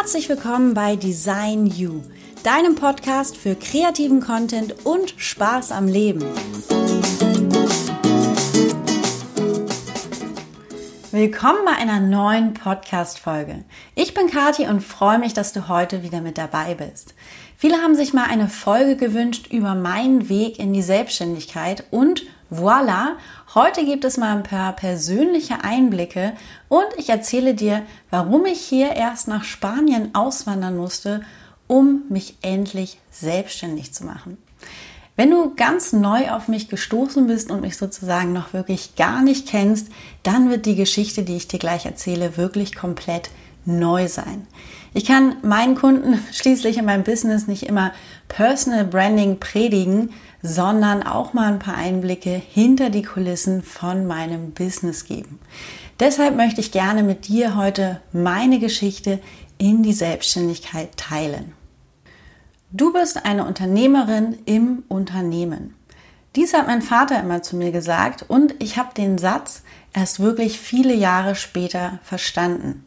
Herzlich willkommen bei Design You, deinem Podcast für kreativen Content und Spaß am Leben. Willkommen bei einer neuen Podcast-Folge. Ich bin Kathi und freue mich, dass du heute wieder mit dabei bist. Viele haben sich mal eine Folge gewünscht über meinen Weg in die Selbstständigkeit und Voila, heute gibt es mal ein paar persönliche Einblicke und ich erzähle dir, warum ich hier erst nach Spanien auswandern musste, um mich endlich selbstständig zu machen. Wenn du ganz neu auf mich gestoßen bist und mich sozusagen noch wirklich gar nicht kennst, dann wird die Geschichte, die ich dir gleich erzähle, wirklich komplett neu sein. Ich kann meinen Kunden schließlich in meinem Business nicht immer Personal Branding predigen, sondern auch mal ein paar Einblicke hinter die Kulissen von meinem Business geben. Deshalb möchte ich gerne mit dir heute meine Geschichte in die Selbstständigkeit teilen. Du bist eine Unternehmerin im Unternehmen. Dies hat mein Vater immer zu mir gesagt und ich habe den Satz erst wirklich viele Jahre später verstanden.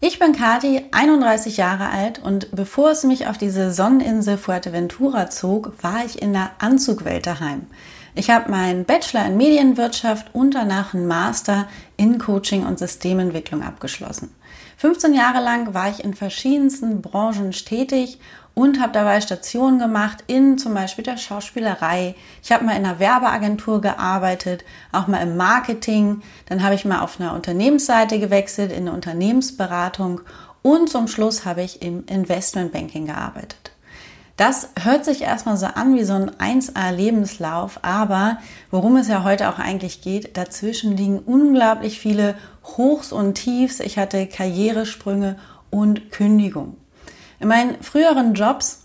Ich bin Kati, 31 Jahre alt und bevor es mich auf diese Sonneninsel Fuerteventura zog, war ich in der Anzugwelt daheim. Ich habe meinen Bachelor in Medienwirtschaft und danach einen Master in Coaching und Systementwicklung abgeschlossen. 15 Jahre lang war ich in verschiedensten Branchen tätig und habe dabei Stationen gemacht in zum Beispiel der Schauspielerei. Ich habe mal in einer Werbeagentur gearbeitet, auch mal im Marketing. Dann habe ich mal auf einer Unternehmensseite gewechselt, in eine Unternehmensberatung und zum Schluss habe ich im Investmentbanking gearbeitet. Das hört sich erstmal so an wie so ein 1A-Lebenslauf, aber worum es ja heute auch eigentlich geht, dazwischen liegen unglaublich viele Hochs und Tiefs. Ich hatte Karrieresprünge und Kündigung. In meinen früheren Jobs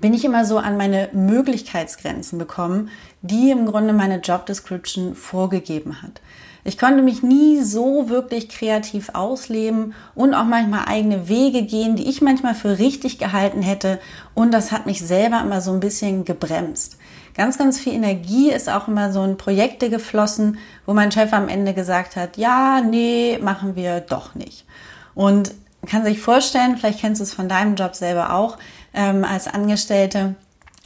bin ich immer so an meine Möglichkeitsgrenzen bekommen, die im Grunde meine Job Description vorgegeben hat. Ich konnte mich nie so wirklich kreativ ausleben und auch manchmal eigene Wege gehen, die ich manchmal für richtig gehalten hätte. Und das hat mich selber immer so ein bisschen gebremst. Ganz, ganz viel Energie ist auch immer so in Projekte geflossen, wo mein Chef am Ende gesagt hat, ja, nee, machen wir doch nicht. Und kann sich vorstellen, vielleicht kennst du es von deinem Job selber auch ähm, als Angestellte,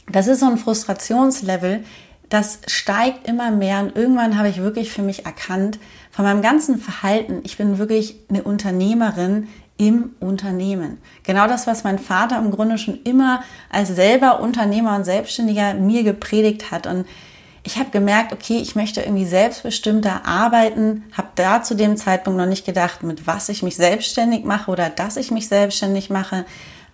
das ist so ein Frustrationslevel, das steigt immer mehr und irgendwann habe ich wirklich für mich erkannt, von meinem ganzen Verhalten, ich bin wirklich eine Unternehmerin im Unternehmen. Genau das, was mein Vater im Grunde schon immer als selber Unternehmer und Selbstständiger mir gepredigt hat. Und ich habe gemerkt, okay, ich möchte irgendwie selbstbestimmter arbeiten, habe da zu dem Zeitpunkt noch nicht gedacht, mit was ich mich selbstständig mache oder dass ich mich selbstständig mache.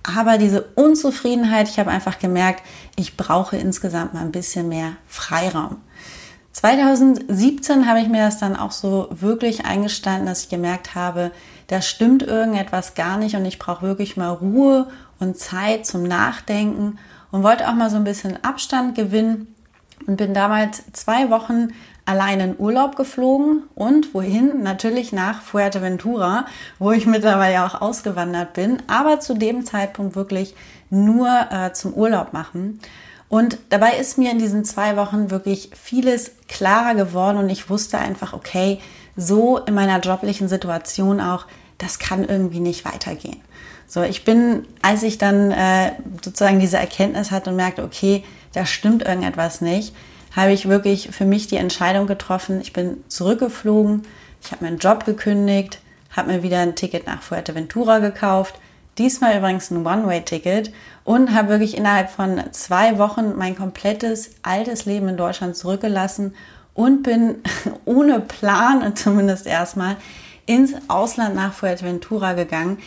Aber diese Unzufriedenheit, ich habe einfach gemerkt, ich brauche insgesamt mal ein bisschen mehr Freiraum. 2017 habe ich mir das dann auch so wirklich eingestanden, dass ich gemerkt habe, da stimmt irgendetwas gar nicht und ich brauche wirklich mal Ruhe und Zeit zum Nachdenken und wollte auch mal so ein bisschen Abstand gewinnen und bin damals zwei Wochen allein in Urlaub geflogen und wohin? Natürlich nach Fuerteventura, wo ich mittlerweile auch ausgewandert bin, aber zu dem Zeitpunkt wirklich nur äh, zum Urlaub machen. Und dabei ist mir in diesen zwei Wochen wirklich vieles klarer geworden und ich wusste einfach, okay, so in meiner joblichen Situation auch, das kann irgendwie nicht weitergehen. So, ich bin, als ich dann äh, sozusagen diese Erkenntnis hatte und merkte, okay, da stimmt irgendetwas nicht, habe ich wirklich für mich die Entscheidung getroffen. Ich bin zurückgeflogen, ich habe meinen Job gekündigt, habe mir wieder ein Ticket nach Fuerteventura gekauft. Diesmal übrigens ein One-Way-Ticket und habe wirklich innerhalb von zwei Wochen mein komplettes altes Leben in Deutschland zurückgelassen und bin ohne Plan, zumindest erstmal, ins Ausland nach Fuerteventura gegangen.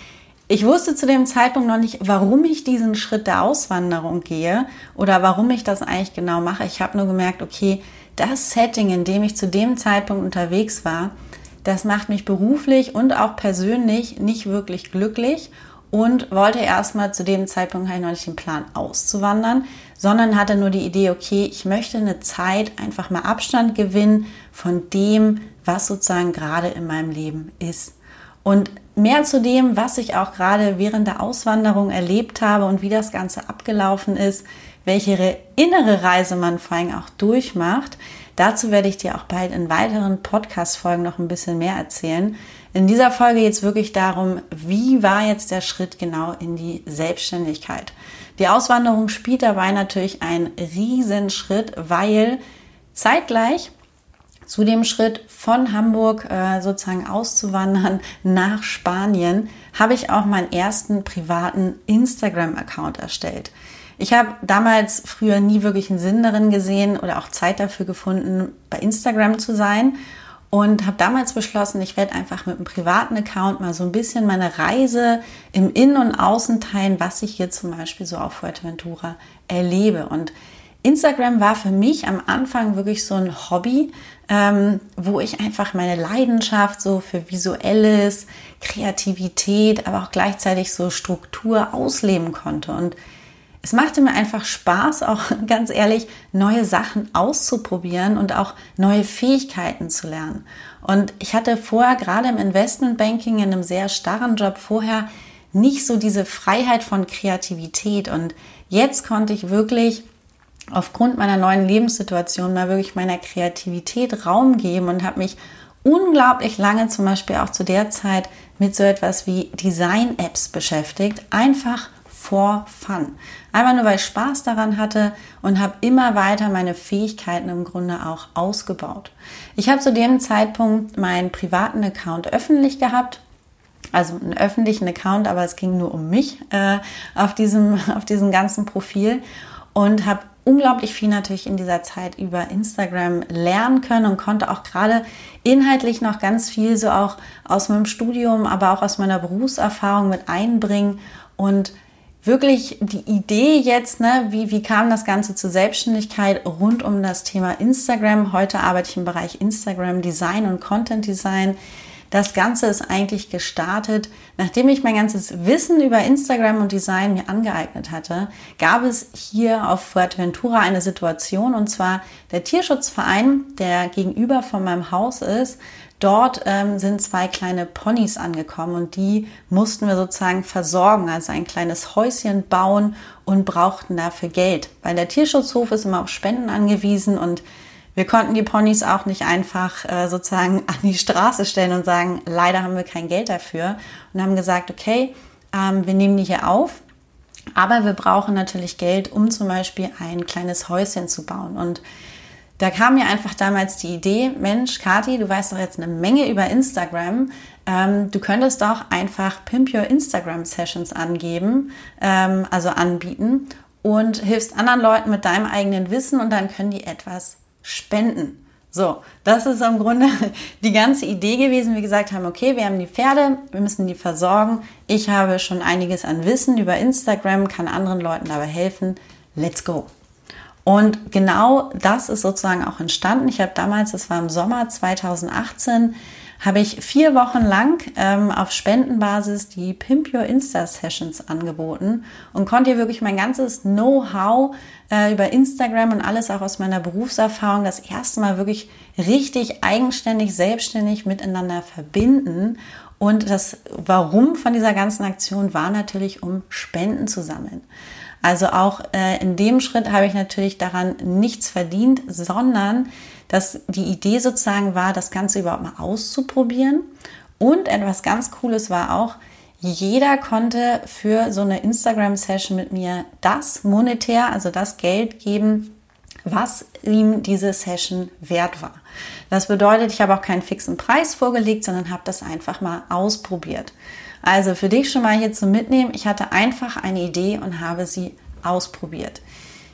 Ich wusste zu dem Zeitpunkt noch nicht, warum ich diesen Schritt der Auswanderung gehe oder warum ich das eigentlich genau mache. Ich habe nur gemerkt, okay, das Setting, in dem ich zu dem Zeitpunkt unterwegs war, das macht mich beruflich und auch persönlich nicht wirklich glücklich und wollte erstmal zu dem Zeitpunkt halt noch nicht den Plan auszuwandern, sondern hatte nur die Idee, okay, ich möchte eine Zeit einfach mal Abstand gewinnen von dem, was sozusagen gerade in meinem Leben ist. Und mehr zu dem, was ich auch gerade während der Auswanderung erlebt habe und wie das Ganze abgelaufen ist, welche innere Reise man vor allem auch durchmacht, dazu werde ich dir auch bald in weiteren Podcast-Folgen noch ein bisschen mehr erzählen. In dieser Folge geht es wirklich darum, wie war jetzt der Schritt genau in die Selbstständigkeit. Die Auswanderung spielt dabei natürlich einen Riesenschritt, weil zeitgleich zu dem Schritt von Hamburg äh, sozusagen auszuwandern nach Spanien habe ich auch meinen ersten privaten Instagram-Account erstellt. Ich habe damals früher nie wirklich einen Sinn darin gesehen oder auch Zeit dafür gefunden, bei Instagram zu sein und habe damals beschlossen, ich werde einfach mit einem privaten Account mal so ein bisschen meine Reise im Innen- und Außen teilen, was ich hier zum Beispiel so auf Fuerteventura erlebe. Und Instagram war für mich am Anfang wirklich so ein Hobby, ähm, wo ich einfach meine Leidenschaft so für visuelles, Kreativität, aber auch gleichzeitig so Struktur ausleben konnte. Und es machte mir einfach Spaß, auch ganz ehrlich, neue Sachen auszuprobieren und auch neue Fähigkeiten zu lernen. Und ich hatte vorher gerade im Investmentbanking in einem sehr starren Job vorher nicht so diese Freiheit von Kreativität. Und jetzt konnte ich wirklich aufgrund meiner neuen Lebenssituation mal wirklich meiner Kreativität Raum geben und habe mich unglaublich lange zum Beispiel auch zu der Zeit mit so etwas wie Design-Apps beschäftigt. Einfach for fun. Einfach nur, weil ich Spaß daran hatte und habe immer weiter meine Fähigkeiten im Grunde auch ausgebaut. Ich habe zu dem Zeitpunkt meinen privaten Account öffentlich gehabt also einen öffentlichen Account, aber es ging nur um mich äh, auf, diesem, auf diesem ganzen Profil und habe unglaublich viel natürlich in dieser Zeit über Instagram lernen können und konnte auch gerade inhaltlich noch ganz viel so auch aus meinem Studium, aber auch aus meiner Berufserfahrung mit einbringen und wirklich die Idee jetzt, ne, wie, wie kam das Ganze zur Selbstständigkeit rund um das Thema Instagram. Heute arbeite ich im Bereich Instagram Design und Content Design. Das Ganze ist eigentlich gestartet, nachdem ich mein ganzes Wissen über Instagram und Design mir angeeignet hatte, gab es hier auf Fuerteventura eine Situation und zwar der Tierschutzverein, der gegenüber von meinem Haus ist. Dort ähm, sind zwei kleine Ponys angekommen und die mussten wir sozusagen versorgen, also ein kleines Häuschen bauen und brauchten dafür Geld, weil der Tierschutzhof ist immer auf Spenden angewiesen und wir konnten die Ponys auch nicht einfach äh, sozusagen an die Straße stellen und sagen, leider haben wir kein Geld dafür. Und haben gesagt, okay, ähm, wir nehmen die hier auf, aber wir brauchen natürlich Geld, um zum Beispiel ein kleines Häuschen zu bauen. Und da kam mir einfach damals die Idee, Mensch, Kati, du weißt doch jetzt eine Menge über Instagram. Ähm, du könntest doch einfach Pimp Your Instagram Sessions angeben, ähm, also anbieten und hilfst anderen Leuten mit deinem eigenen Wissen und dann können die etwas spenden. So, das ist im Grunde die ganze Idee gewesen. Wir gesagt haben, okay, wir haben die Pferde, wir müssen die versorgen. Ich habe schon einiges an Wissen über Instagram, kann anderen Leuten dabei helfen. Let's go. Und genau das ist sozusagen auch entstanden. Ich habe damals, das war im Sommer 2018, habe ich vier Wochen lang ähm, auf Spendenbasis die Pimp Your Insta Sessions angeboten und konnte hier wirklich mein ganzes Know-how äh, über Instagram und alles auch aus meiner Berufserfahrung das erste Mal wirklich richtig eigenständig, selbstständig miteinander verbinden. Und das Warum von dieser ganzen Aktion war natürlich, um Spenden zu sammeln. Also auch äh, in dem Schritt habe ich natürlich daran nichts verdient, sondern dass die Idee sozusagen war, das Ganze überhaupt mal auszuprobieren. Und etwas ganz Cooles war auch, jeder konnte für so eine Instagram-Session mit mir das monetär, also das Geld geben, was ihm diese Session wert war. Das bedeutet, ich habe auch keinen fixen Preis vorgelegt, sondern habe das einfach mal ausprobiert. Also für dich schon mal hier zu mitnehmen, ich hatte einfach eine Idee und habe sie ausprobiert.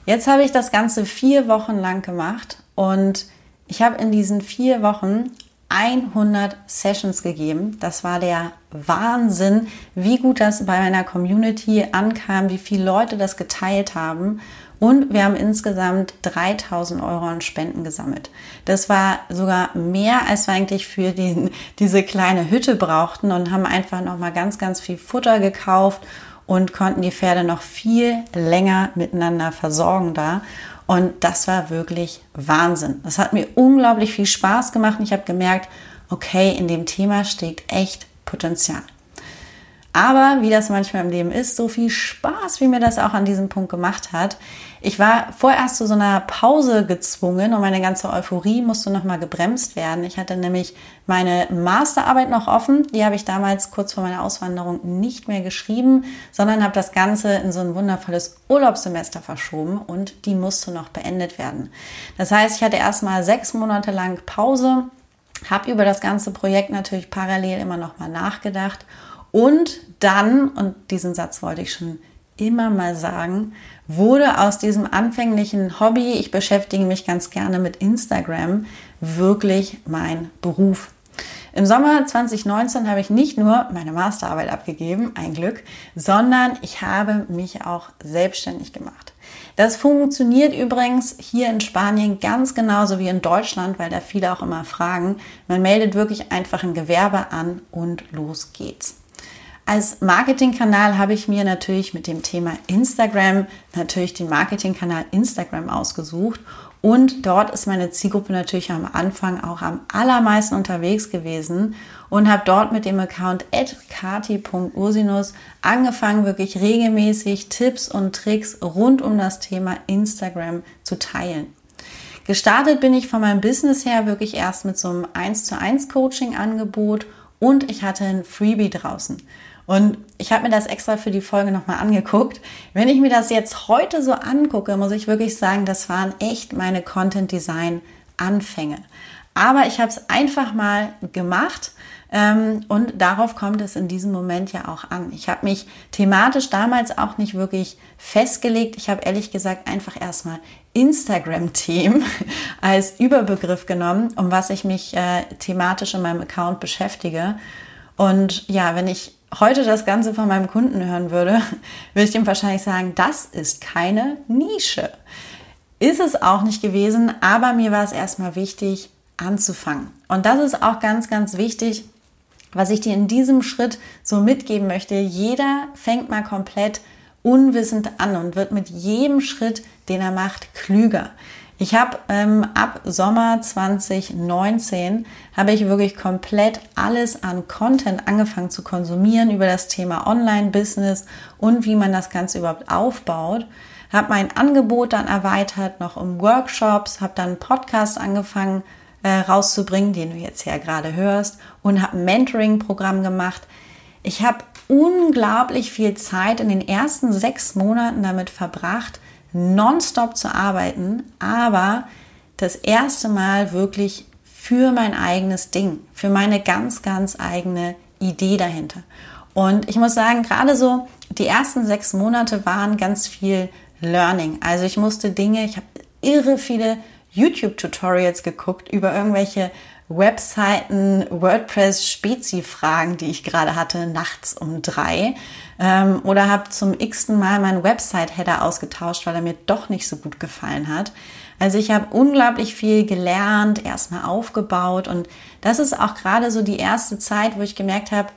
Jetzt habe ich das Ganze vier Wochen lang gemacht und ich habe in diesen vier Wochen 100 Sessions gegeben. Das war der Wahnsinn, wie gut das bei meiner Community ankam, wie viele Leute das geteilt haben. Und wir haben insgesamt 3000 Euro an Spenden gesammelt. Das war sogar mehr, als wir eigentlich für den, diese kleine Hütte brauchten und haben einfach nochmal ganz, ganz viel Futter gekauft und konnten die Pferde noch viel länger miteinander versorgen da. Und das war wirklich Wahnsinn. Das hat mir unglaublich viel Spaß gemacht und ich habe gemerkt, okay, in dem Thema steckt echt Potenzial. Aber wie das manchmal im Leben ist, so viel Spaß, wie mir das auch an diesem Punkt gemacht hat. Ich war vorerst zu so einer Pause gezwungen und meine ganze Euphorie musste nochmal gebremst werden. Ich hatte nämlich meine Masterarbeit noch offen. Die habe ich damals kurz vor meiner Auswanderung nicht mehr geschrieben, sondern habe das Ganze in so ein wundervolles Urlaubssemester verschoben und die musste noch beendet werden. Das heißt, ich hatte erstmal sechs Monate lang Pause, habe über das ganze Projekt natürlich parallel immer nochmal nachgedacht und dann, und diesen Satz wollte ich schon immer mal sagen, wurde aus diesem anfänglichen Hobby, ich beschäftige mich ganz gerne mit Instagram, wirklich mein Beruf. Im Sommer 2019 habe ich nicht nur meine Masterarbeit abgegeben, ein Glück, sondern ich habe mich auch selbstständig gemacht. Das funktioniert übrigens hier in Spanien ganz genauso wie in Deutschland, weil da viele auch immer fragen. Man meldet wirklich einfach ein Gewerbe an und los geht's. Als Marketingkanal habe ich mir natürlich mit dem Thema Instagram natürlich den Marketingkanal Instagram ausgesucht und dort ist meine Zielgruppe natürlich am Anfang auch am allermeisten unterwegs gewesen und habe dort mit dem Account kati.ursinus angefangen, wirklich regelmäßig Tipps und Tricks rund um das Thema Instagram zu teilen. Gestartet bin ich von meinem Business her wirklich erst mit so einem 1 zu 1 Coaching Angebot und ich hatte ein Freebie draußen. Und ich habe mir das extra für die Folge nochmal angeguckt. Wenn ich mir das jetzt heute so angucke, muss ich wirklich sagen, das waren echt meine Content Design Anfänge. Aber ich habe es einfach mal gemacht ähm, und darauf kommt es in diesem Moment ja auch an. Ich habe mich thematisch damals auch nicht wirklich festgelegt. Ich habe ehrlich gesagt einfach erstmal Instagram-Themen als Überbegriff genommen, um was ich mich äh, thematisch in meinem Account beschäftige. Und ja, wenn ich heute das Ganze von meinem Kunden hören würde, würde ich ihm wahrscheinlich sagen, das ist keine Nische. Ist es auch nicht gewesen, aber mir war es erstmal wichtig, anzufangen. Und das ist auch ganz, ganz wichtig, was ich dir in diesem Schritt so mitgeben möchte. Jeder fängt mal komplett unwissend an und wird mit jedem Schritt, den er macht, klüger. Ich habe ähm, ab Sommer 2019 habe ich wirklich komplett alles an Content angefangen zu konsumieren über das Thema Online-Business und wie man das Ganze überhaupt aufbaut. Habe mein Angebot dann erweitert, noch um Workshops, habe dann einen Podcast angefangen äh, rauszubringen, den du jetzt ja gerade hörst, und habe ein Mentoring-Programm gemacht. Ich habe unglaublich viel Zeit in den ersten sechs Monaten damit verbracht, nonstop zu arbeiten, aber das erste Mal wirklich für mein eigenes Ding, für meine ganz, ganz eigene Idee dahinter. Und ich muss sagen, gerade so die ersten sechs Monate waren ganz viel Learning. Also ich musste Dinge, ich habe irre viele YouTube-Tutorials geguckt über irgendwelche Webseiten, WordPress-Spezi-Fragen, die ich gerade hatte, nachts um drei. Ähm, oder habe zum x-ten Mal meinen Website-Header ausgetauscht, weil er mir doch nicht so gut gefallen hat. Also ich habe unglaublich viel gelernt, erstmal aufgebaut und das ist auch gerade so die erste Zeit, wo ich gemerkt habe,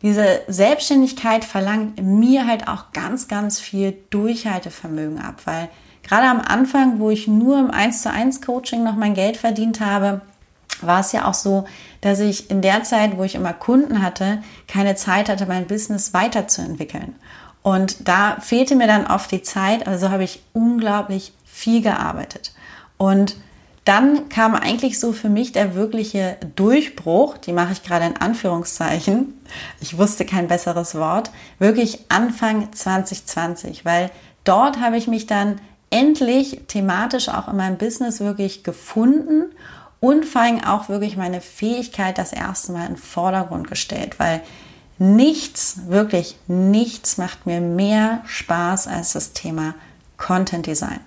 diese Selbstständigkeit verlangt mir halt auch ganz, ganz viel Durchhaltevermögen ab, weil gerade am Anfang, wo ich nur im 1 zu 1 Coaching noch mein Geld verdient habe, war es ja auch so, dass ich in der Zeit, wo ich immer Kunden hatte, keine Zeit hatte, mein Business weiterzuentwickeln. Und da fehlte mir dann oft die Zeit, also habe ich unglaublich viel gearbeitet. Und dann kam eigentlich so für mich der wirkliche Durchbruch, die mache ich gerade in Anführungszeichen, ich wusste kein besseres Wort, wirklich Anfang 2020, weil dort habe ich mich dann endlich thematisch auch in meinem Business wirklich gefunden und vor allem auch wirklich meine Fähigkeit das erste Mal in den Vordergrund gestellt, weil nichts, wirklich nichts macht mir mehr Spaß als das Thema Content Design.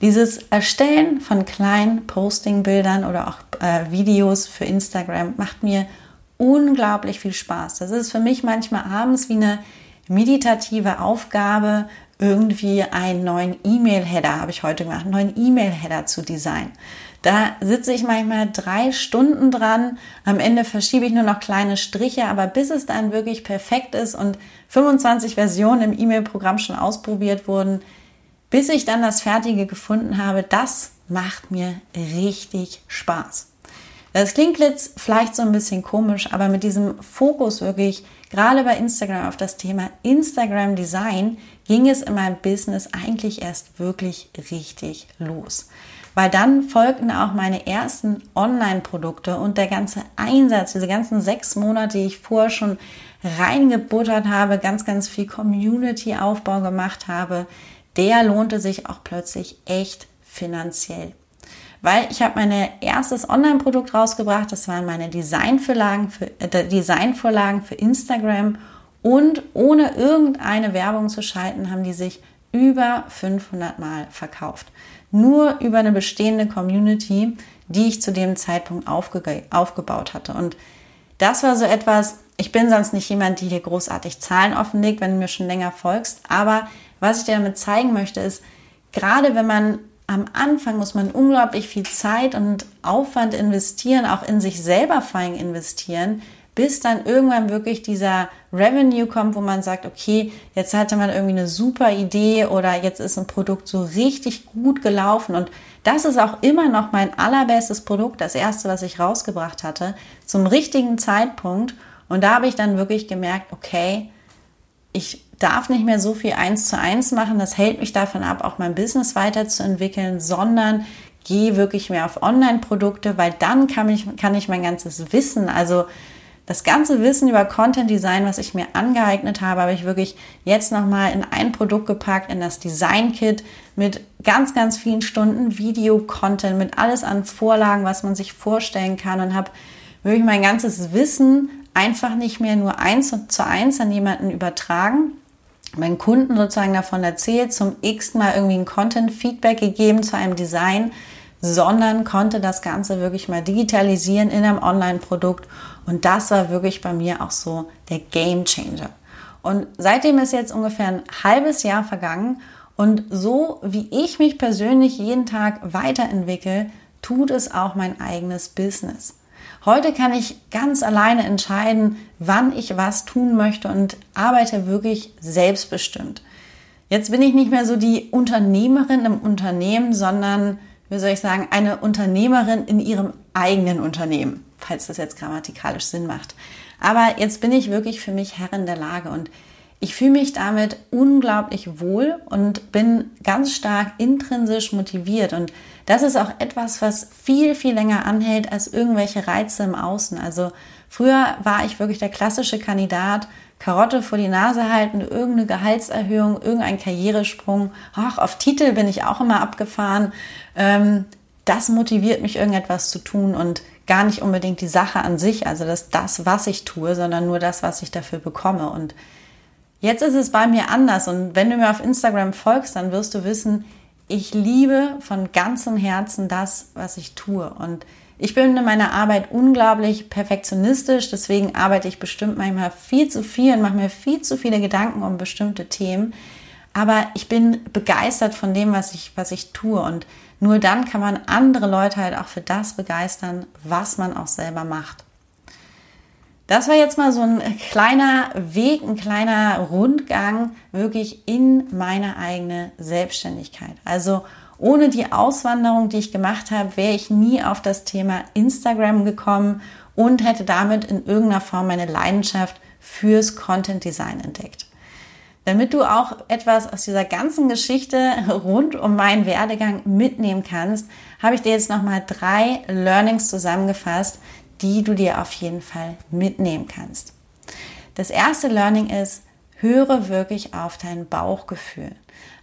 Dieses Erstellen von kleinen Posting-Bildern oder auch äh, Videos für Instagram macht mir unglaublich viel Spaß. Das ist für mich manchmal abends wie eine meditative Aufgabe, irgendwie einen neuen E-Mail-Header, habe ich heute gemacht, einen neuen E-Mail-Header zu designen. Da sitze ich manchmal drei Stunden dran. Am Ende verschiebe ich nur noch kleine Striche, aber bis es dann wirklich perfekt ist und 25 Versionen im E-Mail-Programm schon ausprobiert wurden, bis ich dann das Fertige gefunden habe, das macht mir richtig Spaß. Das klingt jetzt vielleicht so ein bisschen komisch, aber mit diesem Fokus wirklich, gerade bei Instagram auf das Thema Instagram Design, ging es in meinem Business eigentlich erst wirklich richtig los. Weil dann folgten auch meine ersten Online-Produkte und der ganze Einsatz, diese ganzen sechs Monate, die ich vorher schon reingebuttert habe, ganz, ganz viel Community-Aufbau gemacht habe, der lohnte sich auch plötzlich echt finanziell weil ich habe mein erstes Online-Produkt rausgebracht. Das waren meine Designvorlagen für, äh, Designvorlagen für Instagram und ohne irgendeine Werbung zu schalten, haben die sich über 500 Mal verkauft. Nur über eine bestehende Community, die ich zu dem Zeitpunkt aufge aufgebaut hatte. Und das war so etwas, ich bin sonst nicht jemand, die hier großartig Zahlen offenlegt, wenn du mir schon länger folgst. Aber was ich dir damit zeigen möchte, ist, gerade wenn man am Anfang muss man unglaublich viel Zeit und Aufwand investieren, auch in sich selber allem investieren, bis dann irgendwann wirklich dieser Revenue kommt, wo man sagt, okay, jetzt hatte man irgendwie eine super Idee oder jetzt ist ein Produkt so richtig gut gelaufen und das ist auch immer noch mein allerbestes Produkt, das erste, was ich rausgebracht hatte, zum richtigen Zeitpunkt und da habe ich dann wirklich gemerkt, okay, ich darf nicht mehr so viel eins zu eins machen. Das hält mich davon ab, auch mein Business weiterzuentwickeln, sondern gehe wirklich mehr auf Online-Produkte, weil dann kann ich, kann ich mein ganzes Wissen, also das ganze Wissen über Content Design, was ich mir angeeignet habe, habe ich wirklich jetzt nochmal in ein Produkt gepackt, in das Design Kit mit ganz, ganz vielen Stunden Video-Content, mit alles an Vorlagen, was man sich vorstellen kann und habe wirklich mein ganzes Wissen einfach nicht mehr nur eins zu eins an jemanden übertragen, meinen Kunden sozusagen davon erzählt, zum x Mal irgendwie ein Content-Feedback gegeben zu einem Design, sondern konnte das Ganze wirklich mal digitalisieren in einem Online-Produkt. Und das war wirklich bei mir auch so der Game Changer. Und seitdem ist jetzt ungefähr ein halbes Jahr vergangen. Und so wie ich mich persönlich jeden Tag weiterentwickle, tut es auch mein eigenes Business. Heute kann ich ganz alleine entscheiden, wann ich was tun möchte und arbeite wirklich selbstbestimmt. Jetzt bin ich nicht mehr so die Unternehmerin im Unternehmen, sondern, wie soll ich sagen, eine Unternehmerin in ihrem eigenen Unternehmen, falls das jetzt grammatikalisch Sinn macht. Aber jetzt bin ich wirklich für mich Herrin der Lage und ich fühle mich damit unglaublich wohl und bin ganz stark intrinsisch motiviert. Und das ist auch etwas, was viel, viel länger anhält als irgendwelche Reize im Außen. Also früher war ich wirklich der klassische Kandidat, Karotte vor die Nase halten, irgendeine Gehaltserhöhung, irgendein Karrieresprung. Ach, auf Titel bin ich auch immer abgefahren. Ähm, das motiviert mich, irgendetwas zu tun und gar nicht unbedingt die Sache an sich, also das, das, was ich tue, sondern nur das, was ich dafür bekomme. Und Jetzt ist es bei mir anders und wenn du mir auf Instagram folgst, dann wirst du wissen, ich liebe von ganzem Herzen das, was ich tue. Und ich bin in meiner Arbeit unglaublich perfektionistisch, deswegen arbeite ich bestimmt manchmal viel zu viel und mache mir viel zu viele Gedanken um bestimmte Themen. Aber ich bin begeistert von dem, was ich, was ich tue. Und nur dann kann man andere Leute halt auch für das begeistern, was man auch selber macht. Das war jetzt mal so ein kleiner Weg, ein kleiner Rundgang wirklich in meine eigene Selbstständigkeit. Also ohne die Auswanderung, die ich gemacht habe, wäre ich nie auf das Thema Instagram gekommen und hätte damit in irgendeiner Form meine Leidenschaft fürs Content Design entdeckt. Damit du auch etwas aus dieser ganzen Geschichte rund um meinen Werdegang mitnehmen kannst, habe ich dir jetzt nochmal drei Learnings zusammengefasst, die du dir auf jeden Fall mitnehmen kannst. Das erste Learning ist, höre wirklich auf dein Bauchgefühl.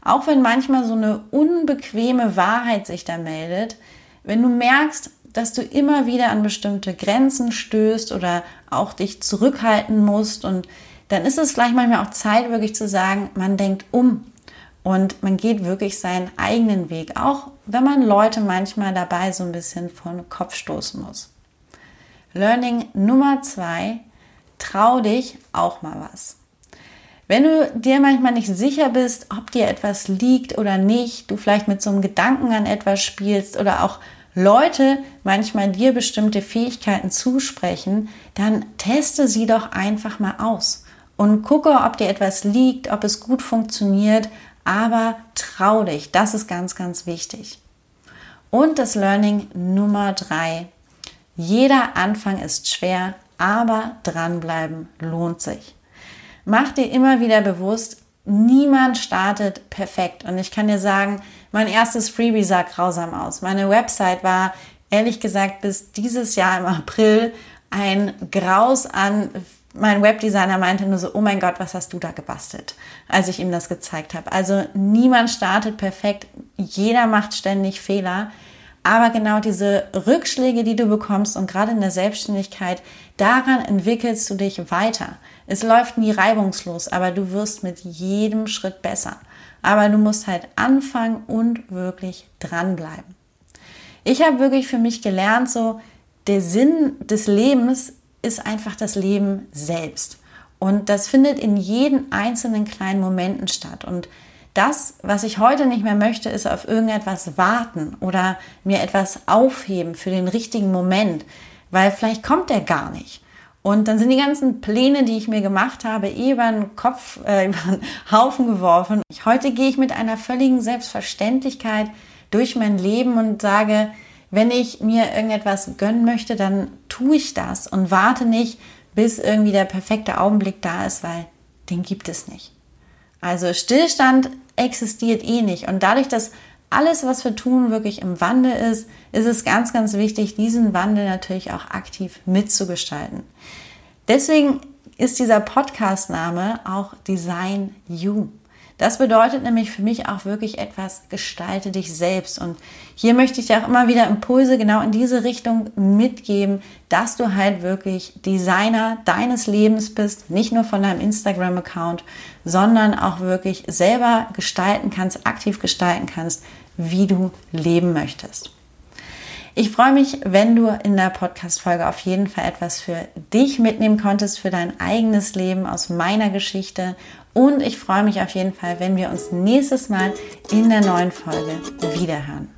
Auch wenn manchmal so eine unbequeme Wahrheit sich da meldet, wenn du merkst, dass du immer wieder an bestimmte Grenzen stößt oder auch dich zurückhalten musst und dann ist es vielleicht manchmal auch Zeit, wirklich zu sagen, man denkt um und man geht wirklich seinen eigenen Weg, auch wenn man Leute manchmal dabei so ein bisschen vor den Kopf stoßen muss. Learning Nummer zwei, trau dich auch mal was. Wenn du dir manchmal nicht sicher bist, ob dir etwas liegt oder nicht, du vielleicht mit so einem Gedanken an etwas spielst oder auch Leute manchmal dir bestimmte Fähigkeiten zusprechen, dann teste sie doch einfach mal aus und gucke, ob dir etwas liegt, ob es gut funktioniert, aber trau dich, das ist ganz, ganz wichtig. Und das Learning Nummer drei, Jeder Anfang ist schwer, aber dranbleiben lohnt sich. Mach dir immer wieder bewusst, niemand startet perfekt. Und ich kann dir sagen, mein erstes Freebie sah grausam aus. Meine Website war ehrlich gesagt bis dieses Jahr im April ein Graus an. Mein Webdesigner meinte nur so, oh mein Gott, was hast du da gebastelt, als ich ihm das gezeigt habe. Also niemand startet perfekt, jeder macht ständig Fehler. Aber genau diese Rückschläge, die du bekommst und gerade in der Selbstständigkeit, daran entwickelst du dich weiter. Es läuft nie reibungslos, aber du wirst mit jedem Schritt besser. Aber du musst halt anfangen und wirklich dranbleiben. Ich habe wirklich für mich gelernt, so der Sinn des Lebens ist einfach das Leben selbst. Und das findet in jeden einzelnen kleinen Momenten statt. Und das, was ich heute nicht mehr möchte, ist auf irgendetwas warten oder mir etwas aufheben für den richtigen Moment, weil vielleicht kommt der gar nicht. Und dann sind die ganzen Pläne, die ich mir gemacht habe, eh über den Kopf, äh, über den Haufen geworfen. Heute gehe ich mit einer völligen Selbstverständlichkeit durch mein Leben und sage, wenn ich mir irgendetwas gönnen möchte, dann tue ich das und warte nicht, bis irgendwie der perfekte Augenblick da ist, weil den gibt es nicht. Also Stillstand existiert eh nicht. Und dadurch, dass alles, was wir tun, wirklich im Wandel ist, ist es ganz, ganz wichtig, diesen Wandel natürlich auch aktiv mitzugestalten. Deswegen ist dieser Podcast-Name auch Design You. Das bedeutet nämlich für mich auch wirklich etwas, gestalte dich selbst. Und hier möchte ich dir auch immer wieder Impulse genau in diese Richtung mitgeben, dass du halt wirklich Designer deines Lebens bist, nicht nur von deinem Instagram-Account, sondern auch wirklich selber gestalten kannst, aktiv gestalten kannst, wie du leben möchtest. Ich freue mich, wenn du in der Podcast-Folge auf jeden Fall etwas für dich mitnehmen konntest, für dein eigenes Leben aus meiner Geschichte. Und ich freue mich auf jeden Fall, wenn wir uns nächstes Mal in der neuen Folge wiederhören.